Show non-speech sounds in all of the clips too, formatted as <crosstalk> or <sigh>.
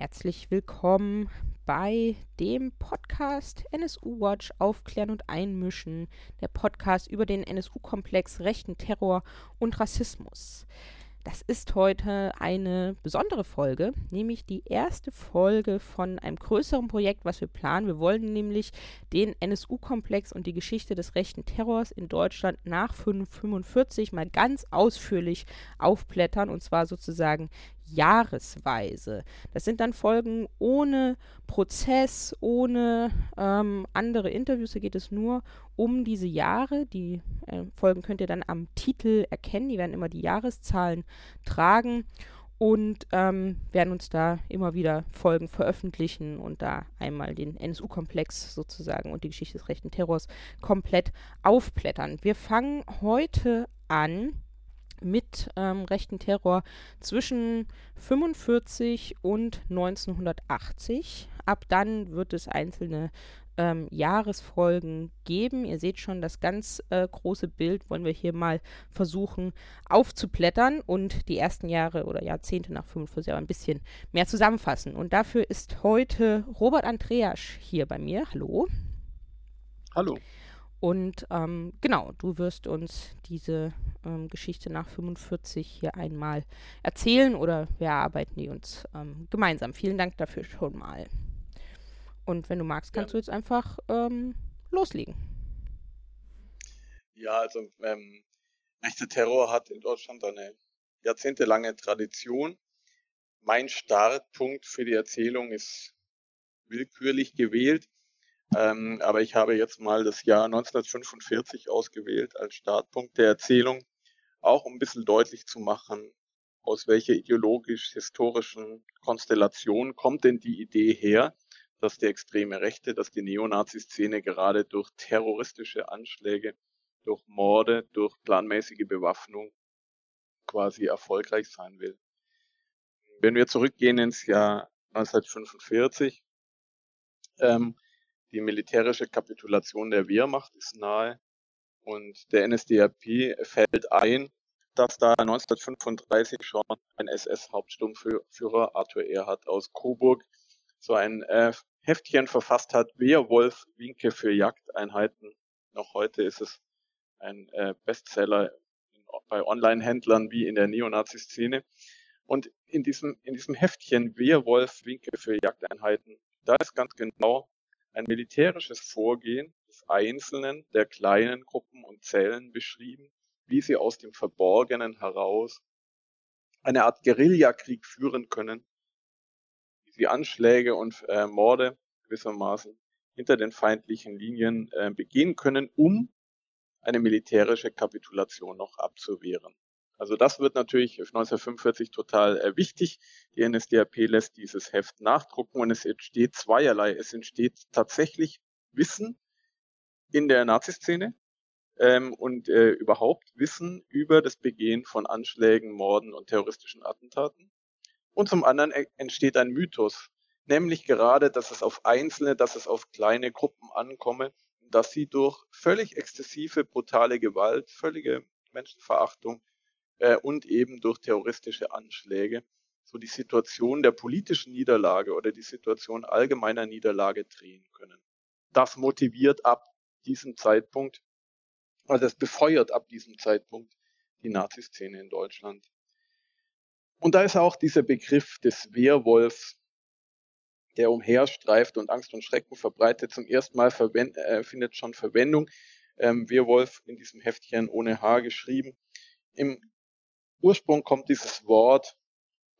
Herzlich willkommen bei dem Podcast NSU Watch Aufklären und Einmischen, der Podcast über den NSU-Komplex rechten Terror und Rassismus. Das ist heute eine besondere Folge, nämlich die erste Folge von einem größeren Projekt, was wir planen. Wir wollen nämlich den NSU-Komplex und die Geschichte des rechten Terrors in Deutschland nach 1945 mal ganz ausführlich aufblättern und zwar sozusagen jahresweise. Das sind dann Folgen ohne Prozess, ohne ähm, andere Interviews. Da geht es nur um diese Jahre. Die äh, Folgen könnt ihr dann am Titel erkennen. Die werden immer die Jahreszahlen tragen und ähm, werden uns da immer wieder Folgen veröffentlichen und da einmal den NSU-Komplex sozusagen und die Geschichte des rechten Terrors komplett aufblättern. Wir fangen heute an mit ähm, rechten Terror zwischen 45 und 1980. Ab dann wird es einzelne ähm, Jahresfolgen geben. Ihr seht schon, das ganz äh, große Bild wollen wir hier mal versuchen aufzublättern und die ersten Jahre oder Jahrzehnte nach 45 aber ein bisschen mehr zusammenfassen. Und dafür ist heute Robert Andreas hier bei mir. Hallo. Hallo. Und ähm, genau, du wirst uns diese ähm, Geschichte nach 45 hier einmal erzählen oder wir erarbeiten die uns ähm, gemeinsam. Vielen Dank dafür schon mal. Und wenn du magst, kannst ja. du jetzt einfach ähm, loslegen. Ja, also ähm, rechter Terror hat in Deutschland eine jahrzehntelange Tradition. Mein Startpunkt für die Erzählung ist willkürlich gewählt. Ähm, aber ich habe jetzt mal das Jahr 1945 ausgewählt als Startpunkt der Erzählung, auch um ein bisschen deutlich zu machen, aus welcher ideologisch-historischen Konstellation kommt denn die Idee her, dass die extreme Rechte, dass die Neonazi-Szene gerade durch terroristische Anschläge, durch Morde, durch planmäßige Bewaffnung quasi erfolgreich sein will. Wenn wir zurückgehen ins Jahr 1945, ähm, die militärische Kapitulation der Wehrmacht ist nahe und der NSDAP fällt ein, dass da 1935 schon ein SS-Hauptsturmführer Arthur Erhard aus Coburg so ein äh, Heftchen verfasst hat, Wehrwolf Winke für Jagdeinheiten. Noch heute ist es ein äh, Bestseller bei Online-Händlern wie in der Neonazi-Szene. Und in diesem, in diesem Heftchen Wehrwolf Winke für Jagdeinheiten, da ist ganz genau ein militärisches Vorgehen des Einzelnen, der kleinen Gruppen und Zellen beschrieben, wie sie aus dem Verborgenen heraus eine Art Guerillakrieg führen können, wie sie Anschläge und äh, Morde gewissermaßen hinter den feindlichen Linien äh, begehen können, um eine militärische Kapitulation noch abzuwehren. Also das wird natürlich 1945 total äh, wichtig. Die NSDAP lässt dieses Heft nachdrucken und es entsteht zweierlei. Es entsteht tatsächlich Wissen in der Naziszene ähm, und äh, überhaupt Wissen über das Begehen von Anschlägen, Morden und terroristischen Attentaten. Und zum anderen entsteht ein Mythos, nämlich gerade, dass es auf Einzelne, dass es auf kleine Gruppen ankomme, dass sie durch völlig exzessive, brutale Gewalt, völlige Menschenverachtung äh, und eben durch terroristische Anschläge so die Situation der politischen Niederlage oder die Situation allgemeiner Niederlage drehen können. Das motiviert ab diesem Zeitpunkt, also das befeuert ab diesem Zeitpunkt die Nazi-Szene in Deutschland. Und da ist auch dieser Begriff des Wehrwolfs, der umherstreift und Angst und Schrecken verbreitet, zum ersten Mal äh, findet schon Verwendung. Ähm, Wehrwolf in diesem Heftchen ohne H geschrieben. Im Ursprung kommt dieses Wort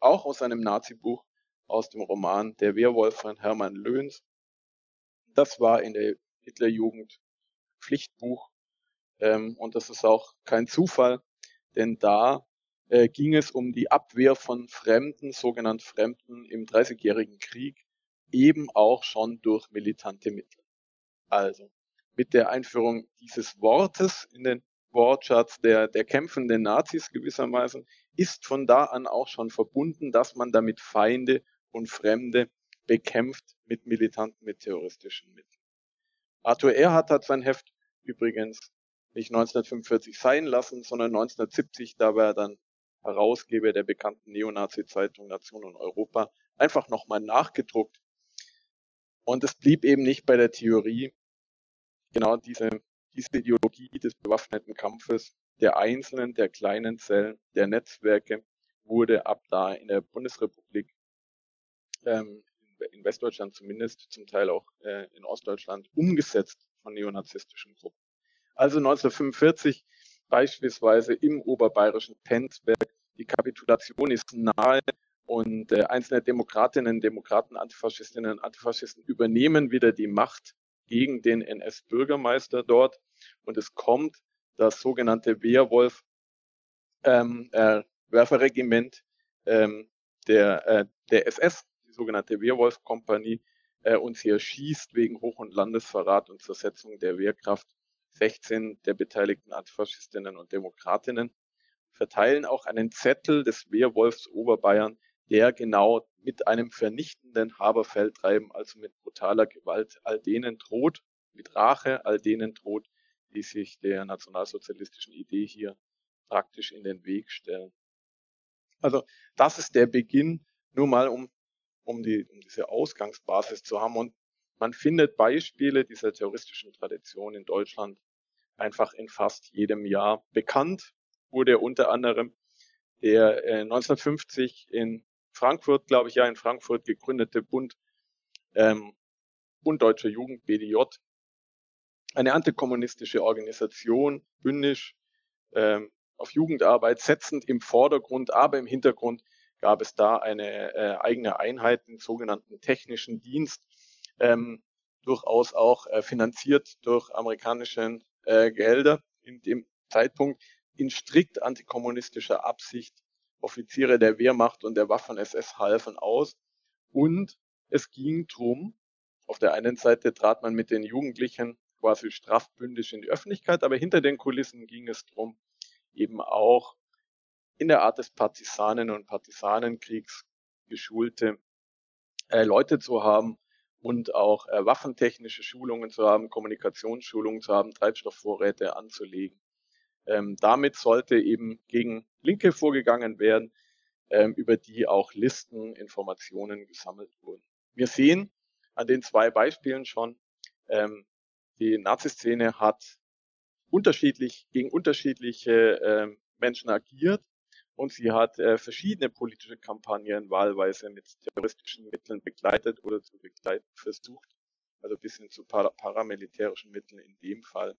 auch aus einem Nazi-Buch, aus dem Roman Der Wehrwolf von Hermann Löhns. Das war in der Hitlerjugend Pflichtbuch ähm, und das ist auch kein Zufall, denn da äh, ging es um die Abwehr von Fremden, sogenannten Fremden im Dreißigjährigen Krieg, eben auch schon durch militante Mittel. Also mit der Einführung dieses Wortes in den Wortschatz der, der kämpfenden Nazis gewissermaßen, ist von da an auch schon verbunden, dass man damit Feinde und Fremde bekämpft mit militanten, mit terroristischen Mitteln. Arthur Erhard hat sein Heft übrigens nicht 1945 sein lassen, sondern 1970, da war er dann Herausgeber der bekannten Neonazi-Zeitung Nation und Europa, einfach nochmal nachgedruckt. Und es blieb eben nicht bei der Theorie, genau diese, diese Ideologie des bewaffneten Kampfes der einzelnen, der kleinen Zellen, der Netzwerke wurde ab da in der Bundesrepublik, ähm, in Westdeutschland zumindest, zum Teil auch äh, in Ostdeutschland umgesetzt von neonazistischen Gruppen. Also 1945 beispielsweise im oberbayerischen Penzberg, die Kapitulation ist nahe und äh, einzelne Demokratinnen, Demokraten, Antifaschistinnen Antifaschisten übernehmen wieder die Macht gegen den NS-Bürgermeister dort und es kommt das sogenannte Wehrwolf ähm, äh, Werferregiment ähm, der, äh, der SS, die sogenannte Wehrwolf-Kompanie, äh, und sie erschießt wegen Hoch- und Landesverrat und Zersetzung der Wehrkraft 16 der beteiligten Antifaschistinnen und Demokratinnen, verteilen auch einen Zettel des Wehrwolfs Oberbayern, der genau mit einem vernichtenden Haberfeldtreiben, also mit brutaler Gewalt, all denen droht, mit Rache all denen droht, die sich der nationalsozialistischen Idee hier praktisch in den Weg stellen. Also das ist der Beginn, nur mal um, um, die, um diese Ausgangsbasis zu haben. Und man findet Beispiele dieser terroristischen Tradition in Deutschland einfach in fast jedem Jahr. Bekannt wurde unter anderem der äh, 1950 in Frankfurt, glaube ich, ja, in Frankfurt gegründete Bund, ähm, Bund Deutscher Jugend, BDJ, eine antikommunistische Organisation, bündisch, ähm, auf Jugendarbeit setzend im Vordergrund, aber im Hintergrund gab es da eine äh, eigene Einheit, den sogenannten technischen Dienst, ähm, durchaus auch äh, finanziert durch amerikanische äh, Gelder in dem Zeitpunkt in strikt antikommunistischer Absicht. Offiziere der Wehrmacht und der Waffen-SS halfen aus und es ging drum, auf der einen Seite trat man mit den Jugendlichen quasi strafbündisch in die Öffentlichkeit, aber hinter den Kulissen ging es drum, eben auch in der Art des Partisanen- und Partisanenkriegs geschulte äh, Leute zu haben und auch äh, waffentechnische Schulungen zu haben, Kommunikationsschulungen zu haben, Treibstoffvorräte anzulegen. Ähm, damit sollte eben gegen Linke vorgegangen werden, ähm, über die auch Listen, Informationen gesammelt wurden. Wir sehen an den zwei Beispielen schon, ähm, die Nazi-Szene hat unterschiedlich gegen unterschiedliche äh, Menschen agiert und sie hat äh, verschiedene politische Kampagnen wahlweise mit terroristischen Mitteln begleitet oder zu begleiten versucht, also bis hin zu para paramilitärischen Mitteln in dem Fall.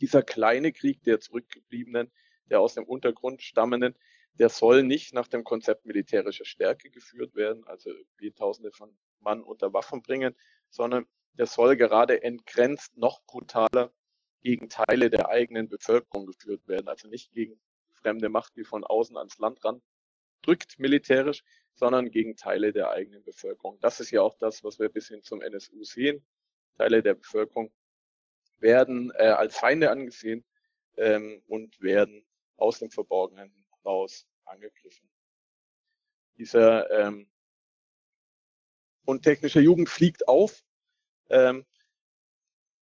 Dieser kleine Krieg der Zurückgebliebenen, der aus dem Untergrund stammenden, der soll nicht nach dem Konzept militärischer Stärke geführt werden, also wie Tausende von Mann unter Waffen bringen, sondern der soll gerade entgrenzt noch brutaler gegen Teile der eigenen Bevölkerung geführt werden. Also nicht gegen fremde Macht, die von außen ans Land ran drückt militärisch, sondern gegen Teile der eigenen Bevölkerung. Das ist ja auch das, was wir bis hin zum NSU sehen. Teile der Bevölkerung werden äh, als Feinde angesehen ähm, und werden aus dem Verborgenen raus angegriffen. Dieser ähm, und technische Jugend fliegt auf ähm,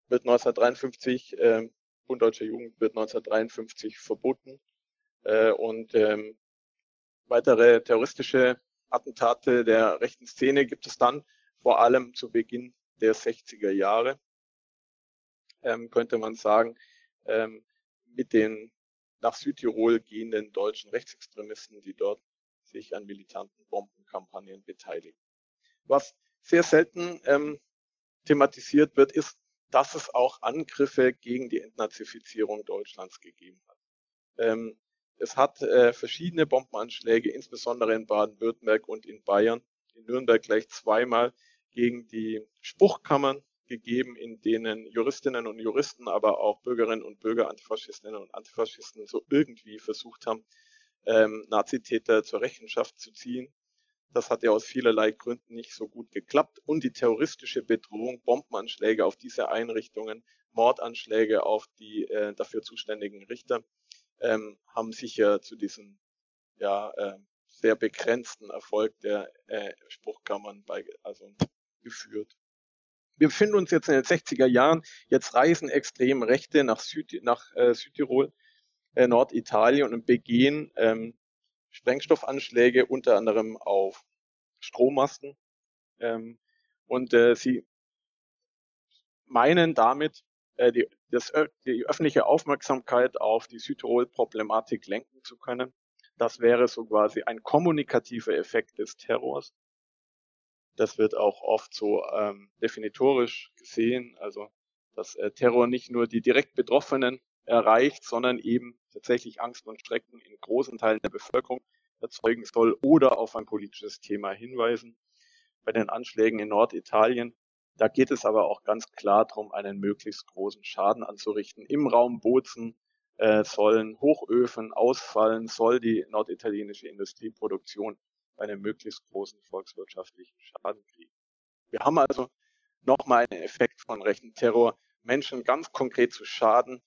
wird 1953, ähm, Bund Deutscher Jugend wird 1953 verboten äh, und ähm, weitere terroristische Attentate der rechten Szene gibt es dann vor allem zu Beginn der 60er Jahre, ähm, könnte man sagen, ähm, mit den nach Südtirol gehenden deutschen Rechtsextremisten, die dort sich an militanten Bombenkampagnen beteiligen. Was sehr selten ähm, thematisiert wird, ist, dass es auch Angriffe gegen die Entnazifizierung Deutschlands gegeben hat. Ähm, es hat äh, verschiedene Bombenanschläge, insbesondere in Baden-Württemberg und in Bayern, in Nürnberg gleich zweimal gegen die Spruchkammern gegeben, in denen Juristinnen und Juristen, aber auch Bürgerinnen und Bürger, Antifaschistinnen und Antifaschisten so irgendwie versucht haben, ähm, Nazitäter zur Rechenschaft zu ziehen. Das hat ja aus vielerlei Gründen nicht so gut geklappt. Und die terroristische Bedrohung, Bombenanschläge auf diese Einrichtungen, Mordanschläge auf die äh, dafür zuständigen Richter, ähm, haben sicher zu diesem ja, äh, sehr begrenzten Erfolg der äh, Spruchkammern bei, also geführt. Wir befinden uns jetzt in den 60er Jahren. Jetzt reisen extrem Rechte nach, Süd, nach äh, Südtirol, äh, Norditalien und begehen ähm, Sprengstoffanschläge unter anderem auf Strommasten. Ähm, und äh, sie meinen damit, äh, die, das, die öffentliche Aufmerksamkeit auf die Südtirol-Problematik lenken zu können. Das wäre so quasi ein kommunikativer Effekt des Terrors. Das wird auch oft so ähm, definitorisch gesehen, also dass äh, Terror nicht nur die direkt Betroffenen erreicht, sondern eben tatsächlich Angst und Schrecken in großen Teilen der Bevölkerung erzeugen soll oder auf ein politisches Thema hinweisen. Bei den Anschlägen in Norditalien, da geht es aber auch ganz klar darum, einen möglichst großen Schaden anzurichten. Im Raum Bozen äh, sollen Hochöfen ausfallen, soll die norditalienische Industrieproduktion einen möglichst großen volkswirtschaftlichen Schaden kriegen. Wir haben also nochmal einen Effekt von rechten Terror, Menschen ganz konkret zu schaden,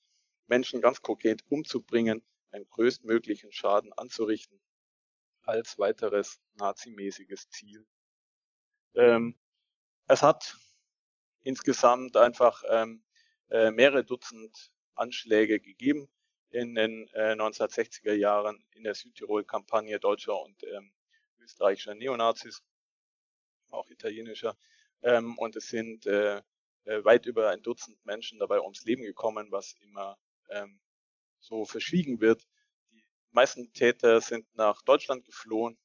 Menschen ganz konkret umzubringen, einen größtmöglichen Schaden anzurichten, als weiteres nazimäßiges Ziel. Ähm, es hat insgesamt einfach ähm, äh, mehrere Dutzend Anschläge gegeben in den äh, 1960er Jahren in der Südtirol-Kampagne deutscher und ähm, österreichischer Neonazis, auch italienischer. Ähm, und es sind äh, äh, weit über ein Dutzend Menschen dabei ums Leben gekommen, was immer ähm, so verschwiegen wird. Die meisten Täter sind nach Deutschland geflohen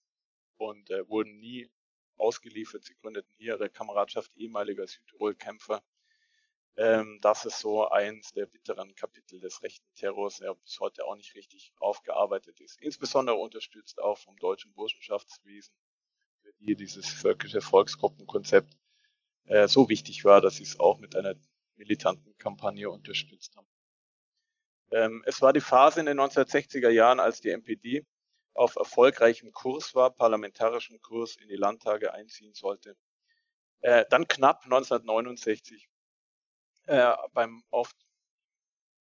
und äh, wurden nie ausgeliefert. Sie gründeten hier ihre Kameradschaft ehemaliger Südtirol-Kämpfer. Ähm, das ist so eins der bitteren Kapitel des rechten Terrors, der bis heute auch nicht richtig aufgearbeitet ist. Insbesondere unterstützt auch vom deutschen Burschenschaftswesen, für die dieses völkische Volksgruppenkonzept äh, so wichtig war, dass sie es auch mit einer militanten Kampagne unterstützt haben. Ähm, es war die Phase in den 1960er Jahren, als die NPD auf erfolgreichem Kurs war, parlamentarischen Kurs in die Landtage einziehen sollte. Äh, dann knapp 1969 äh, beim auf,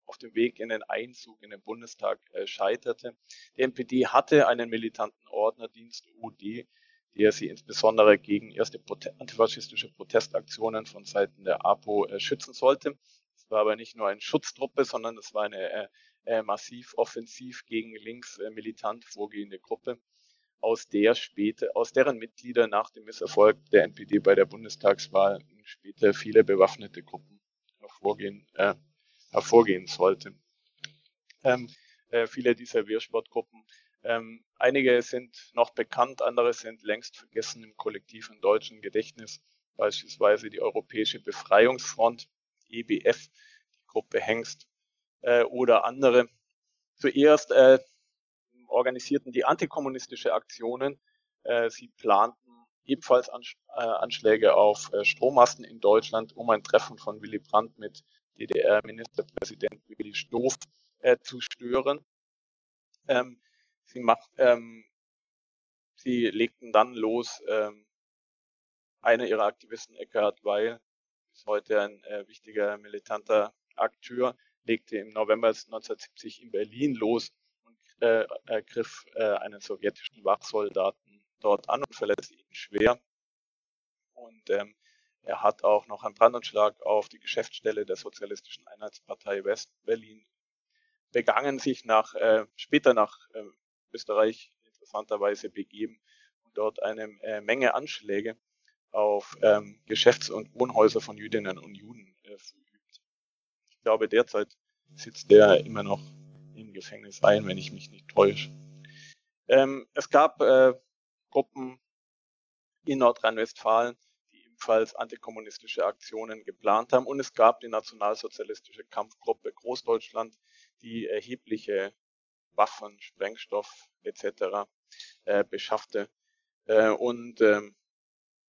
auf dem Weg in den Einzug in den Bundestag äh, scheiterte. Die NPD hatte einen militanten Ordnerdienst UD, der sie insbesondere gegen erste Prote antifaschistische Protestaktionen von Seiten der APO äh, schützen sollte war aber nicht nur eine Schutztruppe, sondern es war eine äh, äh, massiv offensiv gegen links äh, militant vorgehende Gruppe, aus der später, aus deren Mitglieder nach dem Misserfolg der NPD bei der Bundestagswahl später viele bewaffnete Gruppen hervorgehen, äh, hervorgehen sollten. Ähm, äh, viele dieser Wehrsportgruppen ähm, einige sind noch bekannt, andere sind längst vergessen im kollektiven deutschen Gedächtnis, beispielsweise die Europäische Befreiungsfront, EBF, die Gruppe Hengst äh, oder andere. Zuerst äh, organisierten die antikommunistische Aktionen. Äh, sie planten ebenfalls Ansch äh, Anschläge auf äh, Strommasten in Deutschland, um ein Treffen von Willy Brandt mit DDR-Ministerpräsident Willy Stoff äh, zu stören. Ähm, sie, macht, ähm, sie legten dann los, ähm, einer ihrer Aktivisten, Eckhard Weil, bis heute ein äh, wichtiger militanter Akteur, legte im November 1970 in Berlin los und äh, er griff äh, einen sowjetischen Wachsoldaten dort an und verletzte ihn schwer. Und ähm, er hat auch noch einen Brandanschlag auf die Geschäftsstelle der Sozialistischen Einheitspartei West-Berlin begangen, sich nach, äh, später nach äh, Österreich interessanterweise begeben und dort eine äh, Menge Anschläge auf ähm, Geschäfts- und Wohnhäuser von Jüdinnen und Juden äh, verübt. Ich glaube, derzeit sitzt der immer noch im Gefängnis ein, wenn ich mich nicht täusche. Ähm, es gab äh, Gruppen in Nordrhein-Westfalen, die ebenfalls antikommunistische Aktionen geplant haben. Und es gab die nationalsozialistische Kampfgruppe Großdeutschland, die erhebliche Waffen, Sprengstoff etc. Äh, beschaffte. Äh, und ähm,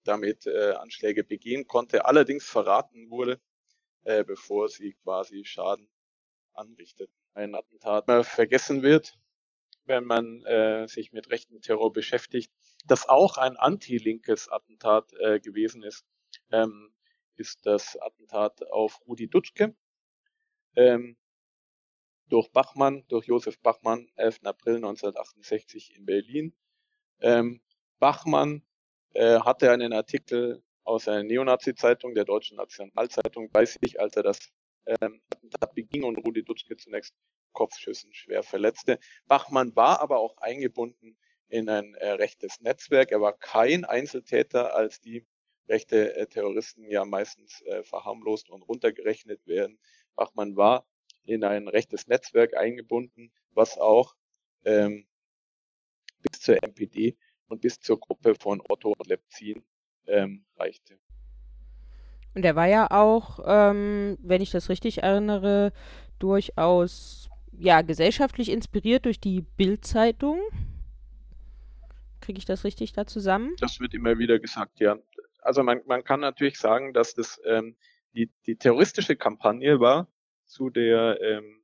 damit äh, Anschläge begehen konnte, allerdings verraten wurde, äh, bevor sie quasi Schaden anrichteten. Ein Attentat äh, vergessen wird, wenn man äh, sich mit rechten Terror beschäftigt, das auch ein anti-linkes Attentat äh, gewesen ist, ähm, ist das Attentat auf Rudi Dutschke ähm, durch Bachmann, durch Josef Bachmann, 11. April 1968 in Berlin. Ähm, Bachmann äh, hatte einen Artikel aus einer Neonazi-Zeitung, der Deutschen Nationalzeitung, bei sich, als er das ähm, Attentat beging und Rudi Dutschke zunächst Kopfschüssen schwer verletzte. Bachmann war aber auch eingebunden in ein äh, rechtes Netzwerk. Er war kein Einzeltäter, als die rechte äh, Terroristen ja meistens äh, verharmlost und runtergerechnet werden. Bachmann war in ein rechtes Netzwerk eingebunden, was auch ähm, bis zur MPD und bis zur Gruppe von Otto Lepzin ähm, reichte. Und er war ja auch, ähm, wenn ich das richtig erinnere, durchaus ja gesellschaftlich inspiriert durch die Bild-Zeitung. Kriege ich das richtig da zusammen? Das wird immer wieder gesagt, ja. Also man, man kann natürlich sagen, dass das ähm, die, die terroristische Kampagne war zu der ähm,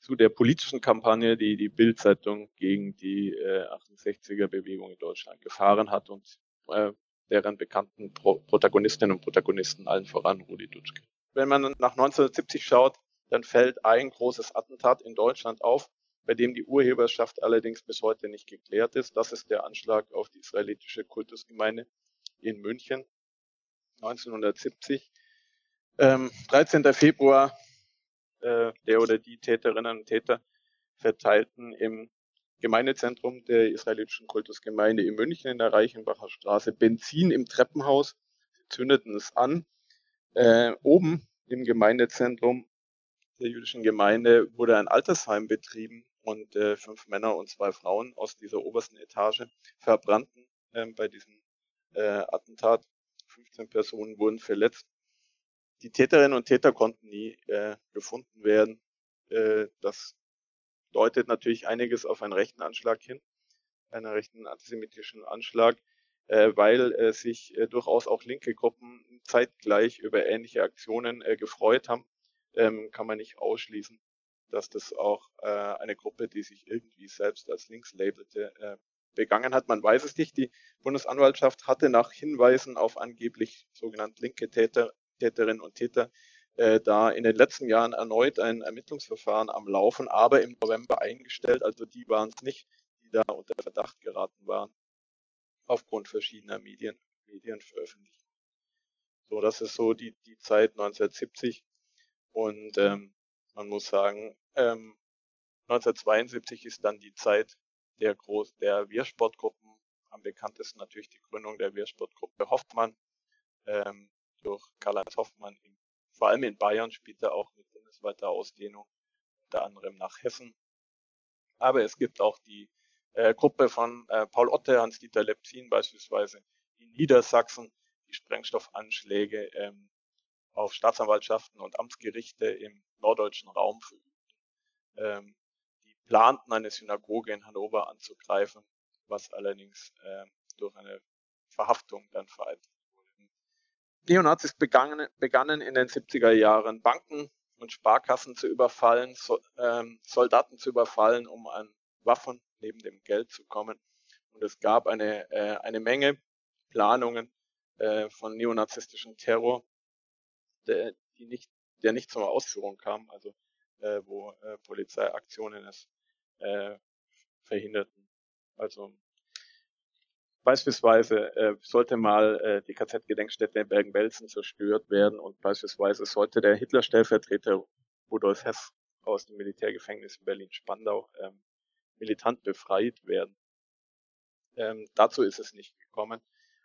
zu der politischen Kampagne, die die Bild-Zeitung gegen die äh, 68er-Bewegung in Deutschland gefahren hat und äh, deren bekannten Pro Protagonistinnen und Protagonisten, allen voran Rudi Dutschke. Wenn man nach 1970 schaut, dann fällt ein großes Attentat in Deutschland auf, bei dem die Urheberschaft allerdings bis heute nicht geklärt ist. Das ist der Anschlag auf die israelitische Kultusgemeinde in München 1970. Ähm, 13. Februar, äh, der oder die Täterinnen und Täter verteilten im Gemeindezentrum der israelitischen Kultusgemeinde in München in der Reichenbacher Straße Benzin im Treppenhaus. Sie zündeten es an. Äh, oben im Gemeindezentrum der jüdischen Gemeinde wurde ein Altersheim betrieben und äh, fünf Männer und zwei Frauen aus dieser obersten Etage verbrannten äh, bei diesem äh, Attentat. 15 Personen wurden verletzt. Die Täterinnen und Täter konnten nie äh, gefunden werden. Äh, das deutet natürlich einiges auf einen rechten Anschlag hin, einen rechten antisemitischen Anschlag, äh, weil äh, sich äh, durchaus auch linke Gruppen zeitgleich über ähnliche Aktionen äh, gefreut haben. Ähm, kann man nicht ausschließen, dass das auch äh, eine Gruppe, die sich irgendwie selbst als links labelte, äh, begangen hat. Man weiß es nicht. Die Bundesanwaltschaft hatte nach Hinweisen auf angeblich sogenannte linke Täter, Täterinnen und Täter äh, da in den letzten Jahren erneut ein Ermittlungsverfahren am Laufen, aber im November eingestellt. Also die waren es nicht, die da unter Verdacht geraten waren, aufgrund verschiedener Medien, Medienveröffentlichungen. So, das ist so die, die Zeit 1970. Und ähm, man muss sagen, ähm, 1972 ist dann die Zeit der Groß der Wehrsportgruppen, am bekanntesten natürlich die Gründung der Wehrsportgruppe Hoffmann ähm, durch Karl-Heinz Hoffmann im vor allem in Bayern spielt er auch mit bundesweiter Ausdehnung, unter anderem nach Hessen. Aber es gibt auch die äh, Gruppe von äh, Paul Otte, Hans-Dieter Lepzin beispielsweise in Niedersachsen, die Sprengstoffanschläge ähm, auf Staatsanwaltschaften und Amtsgerichte im norddeutschen Raum verübten. Ähm, die planten, eine Synagoge in Hannover anzugreifen, was allerdings äh, durch eine Verhaftung dann vereitelt Neonazis begannen, begannen in den 70er Jahren Banken und Sparkassen zu überfallen, so, ähm, Soldaten zu überfallen, um an Waffen neben dem Geld zu kommen. Und es gab eine, äh, eine Menge Planungen äh, von neonazistischen Terror, der, die nicht, der nicht zur Ausführung kam, also äh, wo äh, Polizeiaktionen es äh, verhinderten. Also Beispielsweise äh, sollte mal äh, die KZ-Gedenkstätte in Bergen-Belsen zerstört werden und beispielsweise sollte der Hitler-Stellvertreter Rudolf Hess aus dem Militärgefängnis in Berlin-Spandau ähm, militant befreit werden. Ähm, dazu ist es nicht gekommen.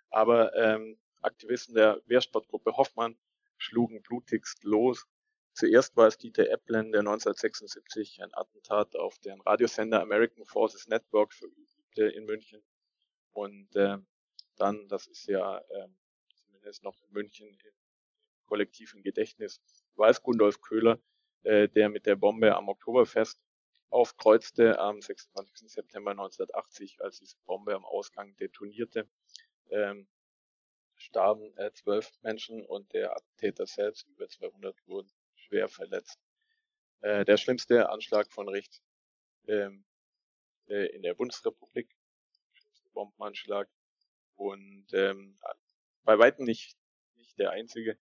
Aber ähm, Aktivisten der Wehrsportgruppe Hoffmann schlugen blutigst los. Zuerst war es Dieter Eplen, der 1976 ein Attentat auf den Radiosender American Forces Network verübte in München. Und äh, dann, das ist ja äh, zumindest noch in München im kollektiven Gedächtnis, es Gundolf Köhler, äh, der mit der Bombe am Oktoberfest aufkreuzte am 26. September 1980, als diese Bombe am Ausgang detonierte. Ähm, starben äh, zwölf Menschen und der Attentäter selbst, über 200, wurden schwer verletzt. Äh, der schlimmste Anschlag von rechts ähm, äh, in der Bundesrepublik Bombenanschlag und ähm, bei weitem nicht, nicht der einzige.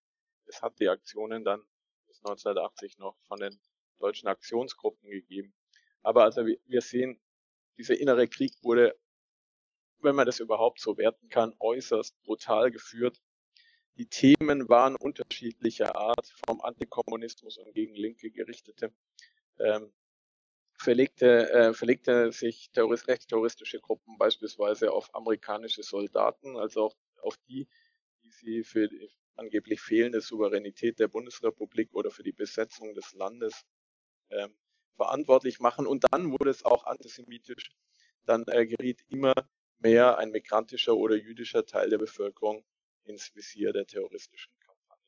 Es hat die Aktionen dann bis 1980 noch von den deutschen Aktionsgruppen gegeben. Aber also wir sehen, dieser innere Krieg wurde, wenn man das überhaupt so werten kann, äußerst brutal geführt. Die Themen waren unterschiedlicher Art, vom Antikommunismus und gegen Linke gerichtete ähm, verlegte, äh, verlegte sich Terrorist, rechtsterroristische Gruppen beispielsweise auf amerikanische Soldaten, also auch auf die, die sie für die angeblich fehlende Souveränität der Bundesrepublik oder für die Besetzung des Landes ähm, verantwortlich machen. Und dann wurde es auch antisemitisch. Dann äh, geriet immer mehr ein migrantischer oder jüdischer Teil der Bevölkerung ins Visier der terroristischen Kampagne.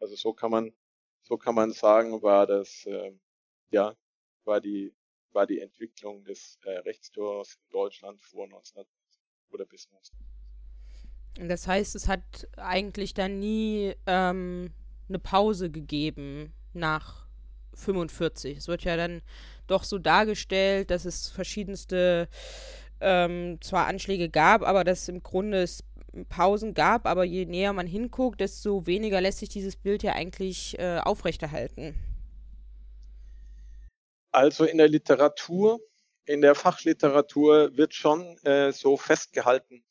Also so kann man, so kann man sagen, war das, äh, ja, war die, war die Entwicklung des äh, Rechtsterrors in Deutschland vor 19 oder bis 19. Das heißt, es hat eigentlich dann nie ähm, eine Pause gegeben nach 45. Es wird ja dann doch so dargestellt, dass es verschiedenste ähm, zwar Anschläge gab, aber dass im Grunde es Pausen gab, aber je näher man hinguckt, desto weniger lässt sich dieses Bild ja eigentlich äh, aufrechterhalten. Also in der Literatur, in der Fachliteratur wird schon äh, so festgehalten,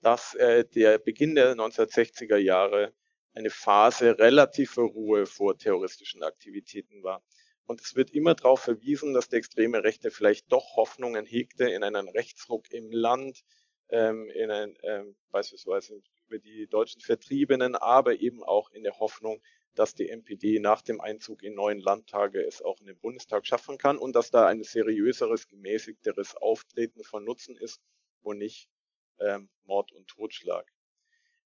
dass äh, der Beginn der 1960er Jahre eine Phase relativer Ruhe vor terroristischen Aktivitäten war. Und es wird immer darauf verwiesen, dass der extreme Rechte vielleicht doch Hoffnungen hegte in einen Rechtsruck im Land, ähm, in ein, ähm, beispielsweise über die deutschen Vertriebenen, aber eben auch in der Hoffnung, dass die NPD nach dem Einzug in neuen Landtage es auch in den Bundestag schaffen kann und dass da ein seriöseres, gemäßigteres Auftreten von Nutzen ist und nicht ähm, Mord und Totschlag.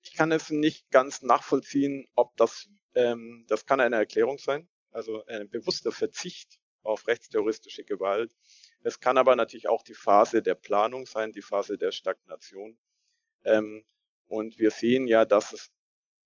Ich kann es nicht ganz nachvollziehen, ob das, ähm, das kann eine Erklärung sein, also ein bewusster Verzicht auf rechtsterroristische Gewalt. Es kann aber natürlich auch die Phase der Planung sein, die Phase der Stagnation. Ähm, und wir sehen ja, dass es,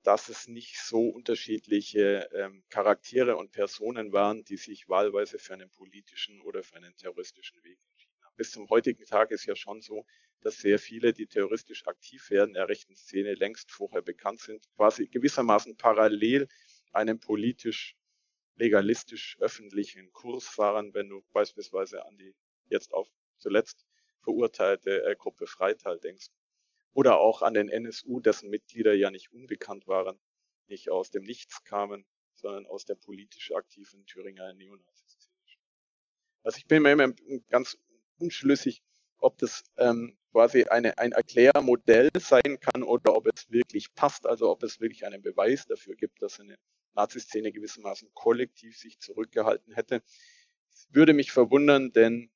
dass es nicht so unterschiedliche ähm, Charaktere und Personen waren, die sich wahlweise für einen politischen oder für einen terroristischen Weg entschieden haben. Bis zum heutigen Tag ist ja schon so, dass sehr viele, die terroristisch aktiv werden, der rechten Szene längst vorher bekannt sind, quasi gewissermaßen parallel einem politisch legalistisch öffentlichen Kurs fahren, wenn du beispielsweise an die jetzt auf zuletzt verurteilte äh, Gruppe Freital denkst. Oder auch an den NSU, dessen Mitglieder ja nicht unbekannt waren, nicht aus dem Nichts kamen, sondern aus der politisch aktiven Thüringer Neonazis. Also ich bin mir immer ganz unschlüssig, ob das ähm, quasi eine, ein Erklärmodell sein kann oder ob es wirklich passt, also ob es wirklich einen Beweis dafür gibt, dass eine Nazi-Szene gewissermaßen kollektiv sich zurückgehalten hätte. Es würde mich verwundern, denn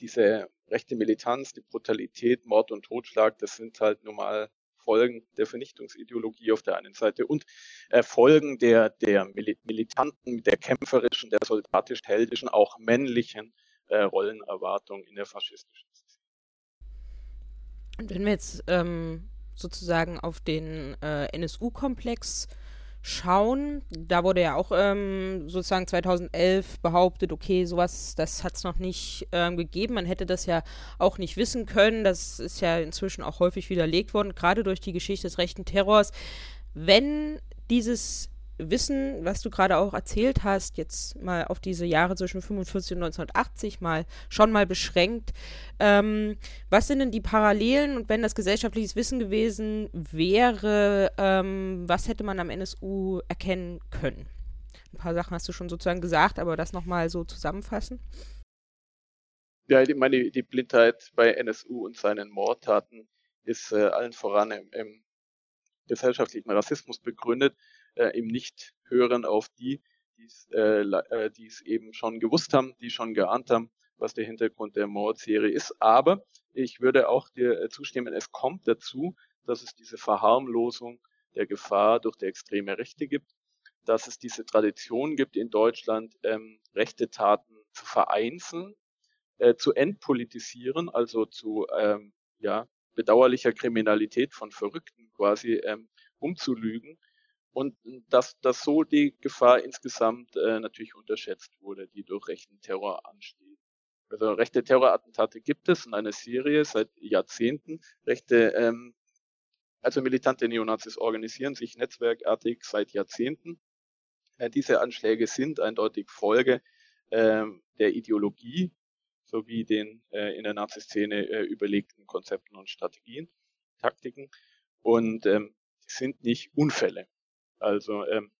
diese rechte Militanz, die Brutalität, Mord und Totschlag, das sind halt normal Folgen der Vernichtungsideologie auf der einen Seite und äh, Folgen der, der militanten, der kämpferischen, der soldatisch-heldischen, auch männlichen äh, Rollenerwartung in der faschistischen. Und wenn wir jetzt ähm, sozusagen auf den äh, NSU-Komplex schauen. Da wurde ja auch ähm, sozusagen 2011 behauptet, okay, sowas, das hat es noch nicht ähm, gegeben. Man hätte das ja auch nicht wissen können. Das ist ja inzwischen auch häufig widerlegt worden, gerade durch die Geschichte des rechten Terrors. Wenn dieses Wissen, was du gerade auch erzählt hast, jetzt mal auf diese Jahre zwischen 45 und 1980 mal schon mal beschränkt. Ähm, was sind denn die Parallelen und wenn das gesellschaftliches Wissen gewesen wäre, ähm, was hätte man am NSU erkennen können? Ein paar Sachen hast du schon sozusagen gesagt, aber das nochmal so zusammenfassen. Ja, ich meine, die Blindheit bei NSU und seinen Mordtaten ist äh, allen voran im, im gesellschaftlichen Rassismus begründet äh, im Nicht-Hören auf die, die äh, äh es eben schon gewusst haben, die schon geahnt haben, was der Hintergrund der Mordserie ist. Aber ich würde auch dir äh, zustimmen, es kommt dazu, dass es diese Verharmlosung der Gefahr durch die extreme Rechte gibt, dass es diese Tradition gibt in Deutschland, ähm, rechte Taten zu vereinzeln, äh, zu entpolitisieren, also zu ähm, ja, bedauerlicher Kriminalität von Verrückten quasi ähm, umzulügen und dass, dass so die Gefahr insgesamt äh, natürlich unterschätzt wurde, die durch rechten Terror ansteht. Also rechte Terrorattentate gibt es in einer Serie seit Jahrzehnten. Rechte, ähm, also militante Neonazis organisieren sich netzwerkartig seit Jahrzehnten. Äh, diese Anschläge sind eindeutig Folge äh, der Ideologie sowie den äh, in der Nazi-Szene äh, überlegten Konzepten und Strategien, Taktiken und ähm, sind nicht Unfälle. Also ähm,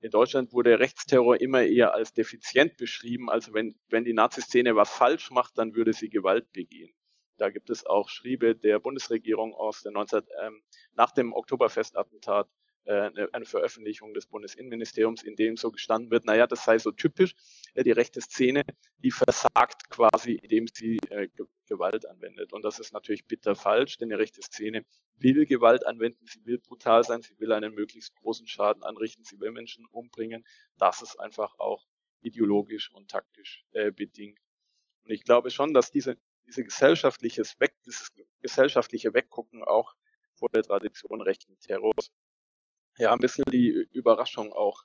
in Deutschland wurde Rechtsterror immer eher als defizient beschrieben. Also wenn, wenn die Nazi-Szene was falsch macht, dann würde sie Gewalt begehen. Da gibt es auch Schriebe der Bundesregierung aus der 19, ähm, nach dem Oktoberfestattentat eine Veröffentlichung des Bundesinnenministeriums, in dem so gestanden wird, naja, das sei so typisch, äh, die rechte Szene, die versagt quasi, indem sie äh, Gewalt anwendet. Und das ist natürlich bitter falsch, denn die rechte Szene will Gewalt anwenden, sie will brutal sein, sie will einen möglichst großen Schaden anrichten, sie will Menschen umbringen. Das ist einfach auch ideologisch und taktisch äh, bedingt. Und ich glaube schon, dass diese, diese gesellschaftliches Weg, dieses gesellschaftliche Weggucken auch vor der Tradition rechten Terrors ja ein bisschen die Überraschung auch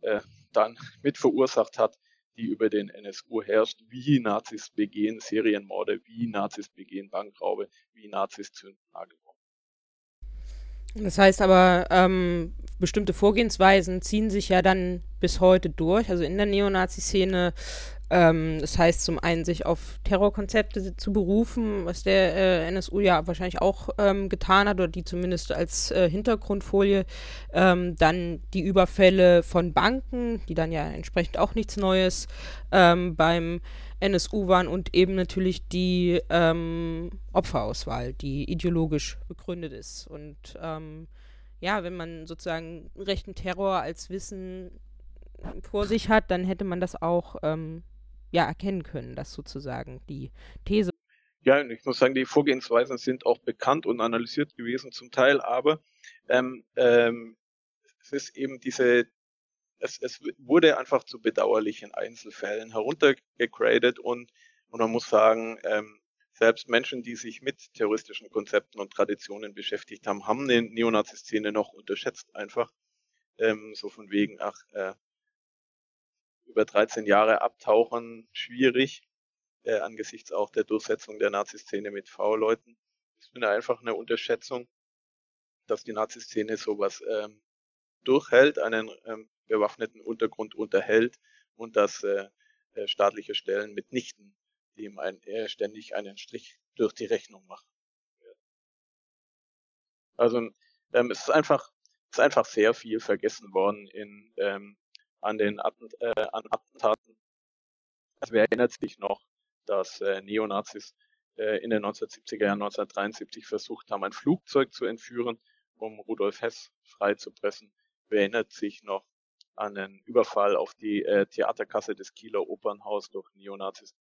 äh, dann <laughs> mit verursacht hat, die über den NSU herrscht, wie Nazis begehen Serienmorde, wie Nazis begehen Bankraube, wie Nazis zünden Nagelbomben. Das heißt aber, ähm, bestimmte Vorgehensweisen ziehen sich ja dann bis heute durch. Also in der Neonazi-Szene ähm, das heißt, zum einen sich auf Terrorkonzepte zu berufen, was der äh, NSU ja wahrscheinlich auch ähm, getan hat oder die zumindest als äh, Hintergrundfolie. Ähm, dann die Überfälle von Banken, die dann ja entsprechend auch nichts Neues ähm, beim NSU waren und eben natürlich die ähm, Opferauswahl, die ideologisch begründet ist. Und ähm, ja, wenn man sozusagen rechten Terror als Wissen vor sich hat, dann hätte man das auch ähm, ja erkennen können, dass sozusagen die These. Ja, ich muss sagen, die Vorgehensweisen sind auch bekannt und analysiert gewesen zum Teil, aber ähm, ähm, es ist eben diese, es, es wurde einfach zu bedauerlichen Einzelfällen heruntergegradet und, und man muss sagen, ähm, selbst Menschen, die sich mit terroristischen Konzepten und Traditionen beschäftigt haben, haben die Neonazi-Szene noch unterschätzt einfach. Ähm, so von wegen, ach, äh, über 13 Jahre abtauchen schwierig, äh, angesichts auch der Durchsetzung der Nazi-Szene mit V-Leuten. Ich finde einfach eine Unterschätzung, dass die Nazi-Szene sowas ähm, durchhält, einen ähm, bewaffneten Untergrund unterhält und dass äh, äh, staatliche Stellen mitnichten, ihm ein, äh, ständig einen Strich durch die Rechnung machen. Also ähm, es ist einfach, es ist einfach sehr viel vergessen worden in ähm, an den Attent, äh, an Attentaten. Also wer erinnert sich noch, dass äh, Neonazis äh, in den 1970er Jahren 1973 versucht haben, ein Flugzeug zu entführen, um Rudolf Hess freizupressen. Wer erinnert sich noch an den Überfall auf die äh, Theaterkasse des Kieler Opernhaus durch Neonazis?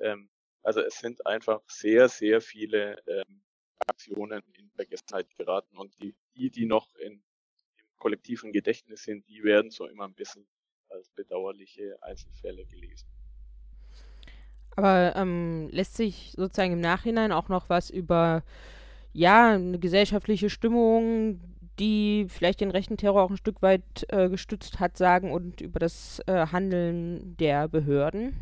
Ähm, also es sind einfach sehr, sehr viele ähm, Aktionen in Vergessenheit geraten und die, die, die noch in kollektiven Gedächtnis sind, die werden so immer ein bisschen als bedauerliche Einzelfälle gelesen. Aber ähm, lässt sich sozusagen im Nachhinein auch noch was über ja eine gesellschaftliche Stimmung, die vielleicht den rechten Terror auch ein Stück weit äh, gestützt hat, sagen und über das äh, Handeln der Behörden?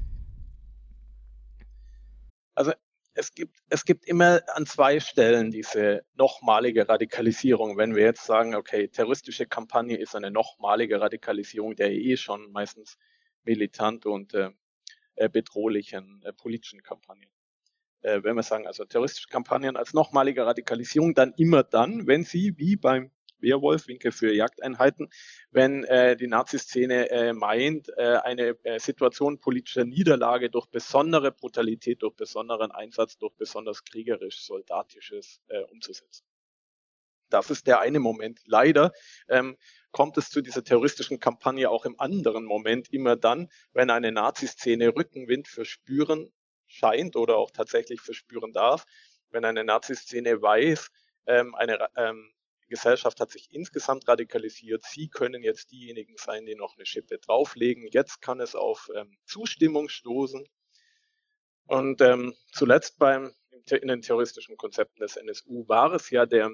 Also es gibt, es gibt immer an zwei Stellen diese nochmalige Radikalisierung. Wenn wir jetzt sagen, okay, terroristische Kampagne ist eine nochmalige Radikalisierung der eh schon meistens militant und äh, äh, bedrohlichen äh, politischen Kampagnen. Äh, wenn wir sagen, also terroristische Kampagnen als nochmalige Radikalisierung, dann immer dann, wenn sie wie beim Werwolf, Winke für Jagdeinheiten, wenn äh, die Nazi-Szene äh, meint, äh, eine äh, Situation politischer Niederlage durch besondere Brutalität, durch besonderen Einsatz, durch besonders kriegerisch-soldatisches äh, umzusetzen. Das ist der eine Moment. Leider ähm, kommt es zu dieser terroristischen Kampagne auch im anderen Moment immer dann, wenn eine Nazi-Szene Rückenwind verspüren scheint oder auch tatsächlich verspüren darf, wenn eine Nazi-Szene weiß, ähm, eine ähm, Gesellschaft hat sich insgesamt radikalisiert. Sie können jetzt diejenigen sein, die noch eine Schippe drauflegen. Jetzt kann es auf ähm, Zustimmung stoßen. Und ähm, zuletzt beim in den terroristischen Konzepten des NSU war es ja der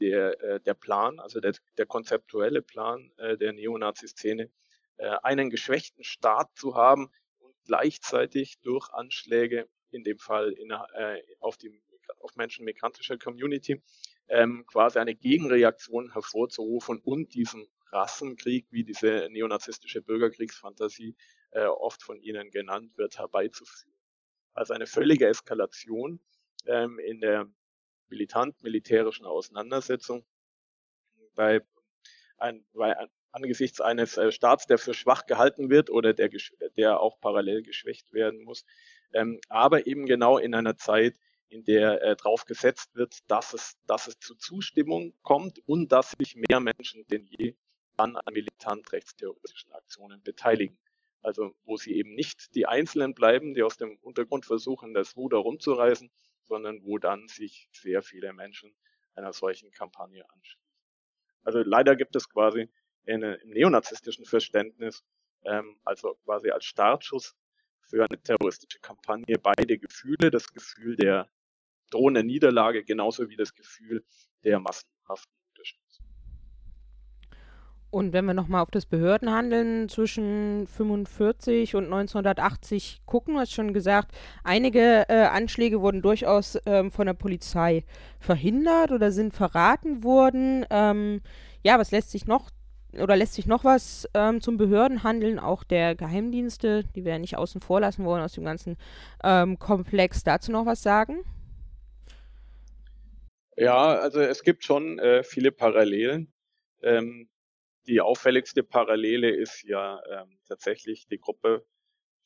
der, äh, der Plan, also der, der konzeptuelle Plan äh, der Neonazi-Szene, äh, einen geschwächten Staat zu haben und gleichzeitig durch Anschläge, in dem Fall in, äh, auf die auf Menschen migrantischer Community, ähm, quasi eine Gegenreaktion hervorzurufen und diesen Rassenkrieg, wie diese neonazistische Bürgerkriegsfantasie äh, oft von ihnen genannt wird, herbeizuführen. Also eine völlige Eskalation ähm, in der militant-militärischen Auseinandersetzung bei, ein, bei angesichts eines äh, Staats, der für schwach gehalten wird oder der, der auch parallel geschwächt werden muss, ähm, aber eben genau in einer Zeit, in der äh, darauf gesetzt wird, dass es, dass es zu Zustimmung kommt und dass sich mehr Menschen denn je an, an militant rechtsterroristischen Aktionen beteiligen. Also wo sie eben nicht die Einzelnen bleiben, die aus dem Untergrund versuchen, das Ruder rumzureißen, sondern wo dann sich sehr viele Menschen einer solchen Kampagne anschließen. Also leider gibt es quasi eine, im neonazistischen Verständnis, ähm, also quasi als Startschuss für eine terroristische Kampagne beide Gefühle, das Gefühl der drohenden Niederlage genauso wie das Gefühl der massenhaften Unterstützung. Und wenn wir nochmal auf das Behördenhandeln zwischen 45 und 1980 gucken, du hast schon gesagt, einige äh, Anschläge wurden durchaus ähm, von der Polizei verhindert oder sind verraten worden. Ähm, ja, was lässt sich noch oder lässt sich noch was ähm, zum Behördenhandeln auch der Geheimdienste, die wir ja nicht außen vor lassen wollen aus dem ganzen ähm, Komplex, dazu noch was sagen? Ja, also es gibt schon äh, viele Parallelen. Ähm, die auffälligste Parallele ist ja ähm, tatsächlich die Gruppe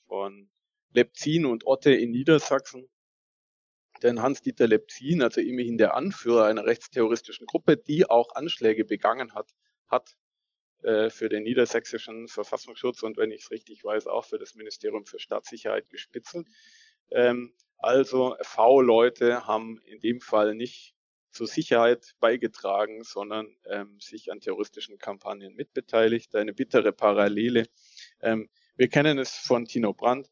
von Lepzin und Otte in Niedersachsen. Denn Hans-Dieter Lepzin, also immerhin der Anführer einer rechtsterroristischen Gruppe, die auch Anschläge begangen hat, hat äh, für den niedersächsischen Verfassungsschutz und wenn ich es richtig weiß, auch für das Ministerium für Staatssicherheit gespitzelt. Ähm, also V-Leute haben in dem Fall nicht zur Sicherheit beigetragen, sondern ähm, sich an terroristischen Kampagnen mitbeteiligt. Eine bittere Parallele. Ähm, wir kennen es von Tino Brandt,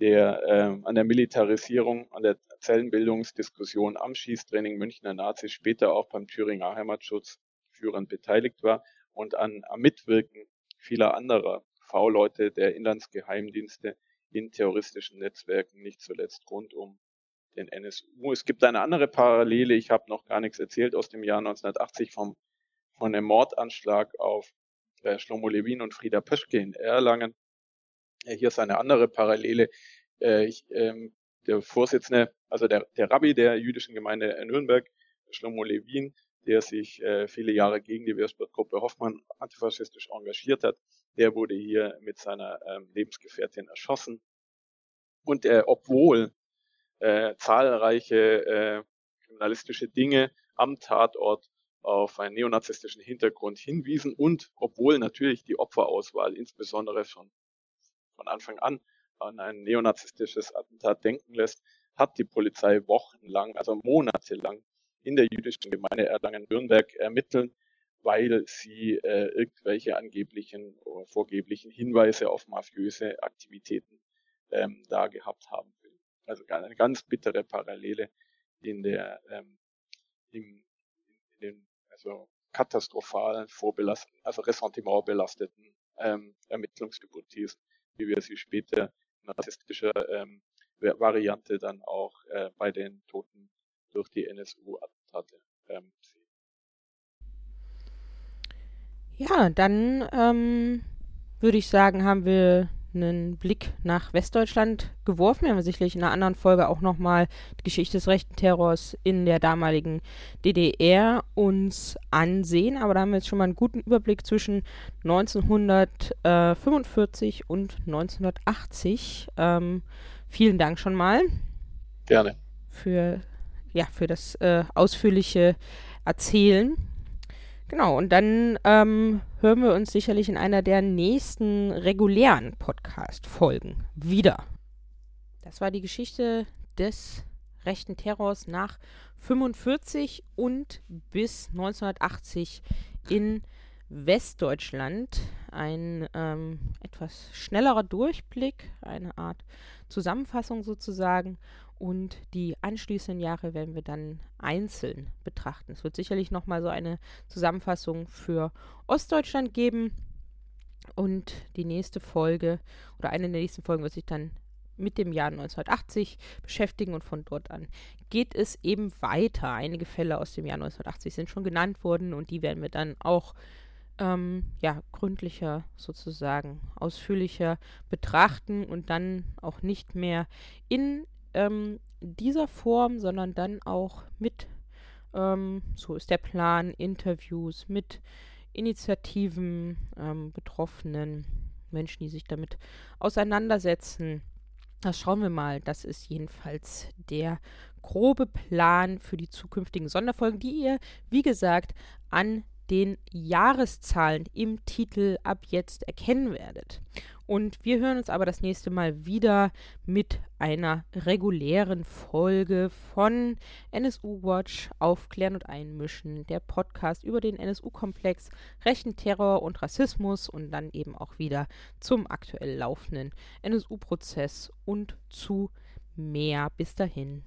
der ähm, an der Militarisierung, an der Zellenbildungsdiskussion am Schießtraining Münchner Nazis, später auch beim Thüringer Heimatschutz führend beteiligt war und an, am Mitwirken vieler anderer V-Leute der Inlandsgeheimdienste in terroristischen Netzwerken, nicht zuletzt rund um den NSU. Es gibt eine andere Parallele, ich habe noch gar nichts erzählt, aus dem Jahr 1980 vom, von einem Mordanschlag auf äh, Shlomo Levin und Frieda Pöschke in Erlangen. Äh, hier ist eine andere Parallele. Äh, ich, ähm, der Vorsitzende, also der, der Rabbi der jüdischen Gemeinde Nürnberg, Shlomo Levin, der sich äh, viele Jahre gegen die Wehrsportgruppe Hoffmann antifaschistisch engagiert hat, der wurde hier mit seiner ähm, Lebensgefährtin erschossen. Und äh, obwohl äh, zahlreiche äh, kriminalistische Dinge am Tatort auf einen neonazistischen Hintergrund hinwiesen und obwohl natürlich die Opferauswahl insbesondere schon von Anfang an an ein neonazistisches Attentat denken lässt, hat die Polizei wochenlang, also monatelang in der jüdischen Gemeinde Erlangen-Nürnberg ermitteln, weil sie äh, irgendwelche angeblichen oder vorgeblichen Hinweise auf mafiöse Aktivitäten ähm, da gehabt haben. Also eine ganz bittere Parallele in der ähm, im, in den also katastrophalen, vorbelasteten, also Ressentiment belasteten ähm, Ermittlungshypothesen, wie wir sie später in rassistischer ähm, Variante dann auch äh, bei den Toten durch die NSU-Attentate ähm, sehen. Ja, dann ähm, würde ich sagen, haben wir einen Blick nach Westdeutschland geworfen. Wir haben sicherlich in einer anderen Folge auch nochmal die Geschichte des rechten Terrors in der damaligen DDR uns ansehen. Aber da haben wir jetzt schon mal einen guten Überblick zwischen 1945 und 1980. Ähm, vielen Dank schon mal. Gerne. Für, ja, für das äh, ausführliche Erzählen. Genau, und dann ähm, hören wir uns sicherlich in einer der nächsten regulären Podcast-Folgen wieder. Das war die Geschichte des rechten Terrors nach 45 und bis 1980 in Westdeutschland. Ein ähm, etwas schnellerer Durchblick, eine Art Zusammenfassung sozusagen und die anschließenden Jahre werden wir dann einzeln betrachten. Es wird sicherlich nochmal so eine Zusammenfassung für Ostdeutschland geben und die nächste Folge oder eine der nächsten Folgen wird sich dann mit dem Jahr 1980 beschäftigen und von dort an geht es eben weiter. Einige Fälle aus dem Jahr 1980 sind schon genannt worden und die werden wir dann auch ähm, ja, gründlicher sozusagen, ausführlicher betrachten und dann auch nicht mehr in ähm, dieser Form, sondern dann auch mit, ähm, so ist der Plan, Interviews mit Initiativen, ähm, Betroffenen, Menschen, die sich damit auseinandersetzen. Das schauen wir mal. Das ist jedenfalls der grobe Plan für die zukünftigen Sonderfolgen, die ihr, wie gesagt, an den Jahreszahlen im Titel ab jetzt erkennen werdet. Und wir hören uns aber das nächste Mal wieder mit einer regulären Folge von NSU Watch Aufklären und Einmischen, der Podcast über den NSU-Komplex, rechten Terror und Rassismus und dann eben auch wieder zum aktuell laufenden NSU-Prozess und zu mehr. Bis dahin.